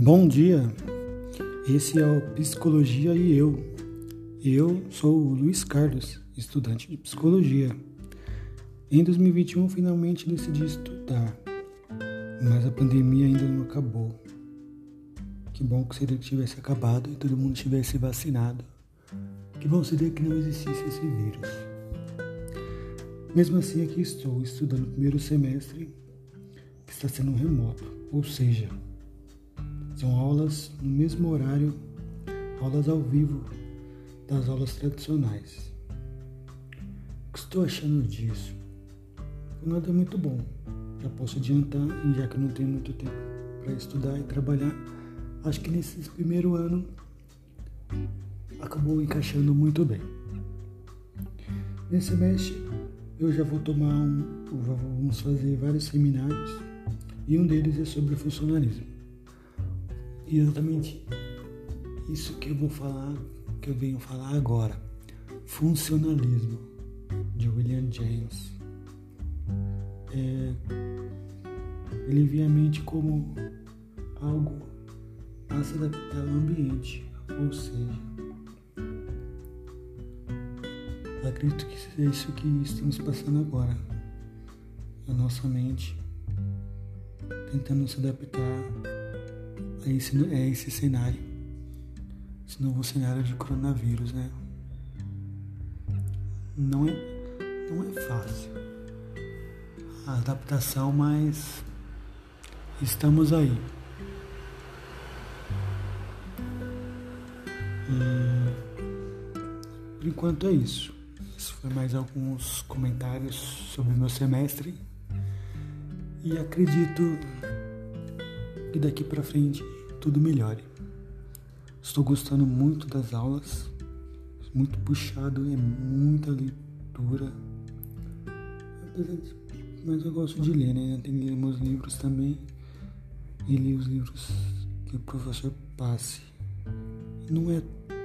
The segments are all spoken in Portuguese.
Bom dia, esse é o Psicologia e Eu. Eu sou o Luiz Carlos, estudante de Psicologia. Em 2021 finalmente decidi estudar, mas a pandemia ainda não acabou. Que bom que seria que tivesse acabado e todo mundo tivesse vacinado. Que bom seria que não existisse esse vírus. Mesmo assim, aqui estou estudando o primeiro semestre, que está sendo remoto, ou seja, são aulas no mesmo horário, aulas ao vivo das aulas tradicionais. O que estou achando disso? Nada é muito bom. Já posso adiantar, já que não tenho muito tempo para estudar e trabalhar, acho que nesse primeiro ano acabou encaixando muito bem. Nesse semestre eu já vou tomar um, vamos fazer vários seminários e um deles é sobre funcionalismo. Exatamente isso que eu vou falar, que eu venho falar agora. Funcionalismo, de William James. É, ele vê a mente como algo a se adaptar ao ambiente, ou seja, acredito que seja isso que estamos passando agora. A nossa mente tentando se adaptar é esse, é esse cenário. Esse novo cenário de coronavírus, né? Não é, não é fácil a adaptação, mas estamos aí. E, por enquanto é isso. Isso foi mais alguns comentários sobre o meu semestre. E acredito que daqui para frente tudo melhore. Estou gostando muito das aulas, muito puxado, é muita leitura. Mas eu gosto de ler, né? Tem que ler meus livros também e ler os livros que o professor passe. Não é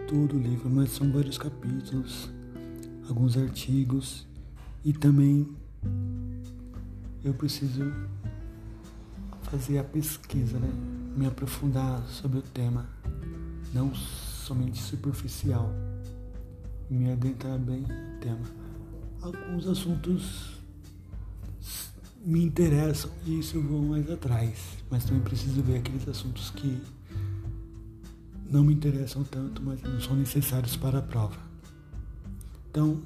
todo o livro, mas são vários capítulos, alguns artigos e também eu preciso fazer a pesquisa, né? Me aprofundar sobre o tema, não somente superficial, me adentrar bem no tema. Alguns assuntos me interessam e isso eu vou mais atrás, mas também preciso ver aqueles assuntos que não me interessam tanto, mas não são necessários para a prova. Então,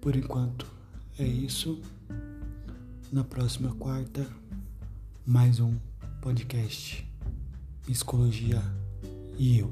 por enquanto é isso na próxima quarta, mais um podcast Psicologia e Eu.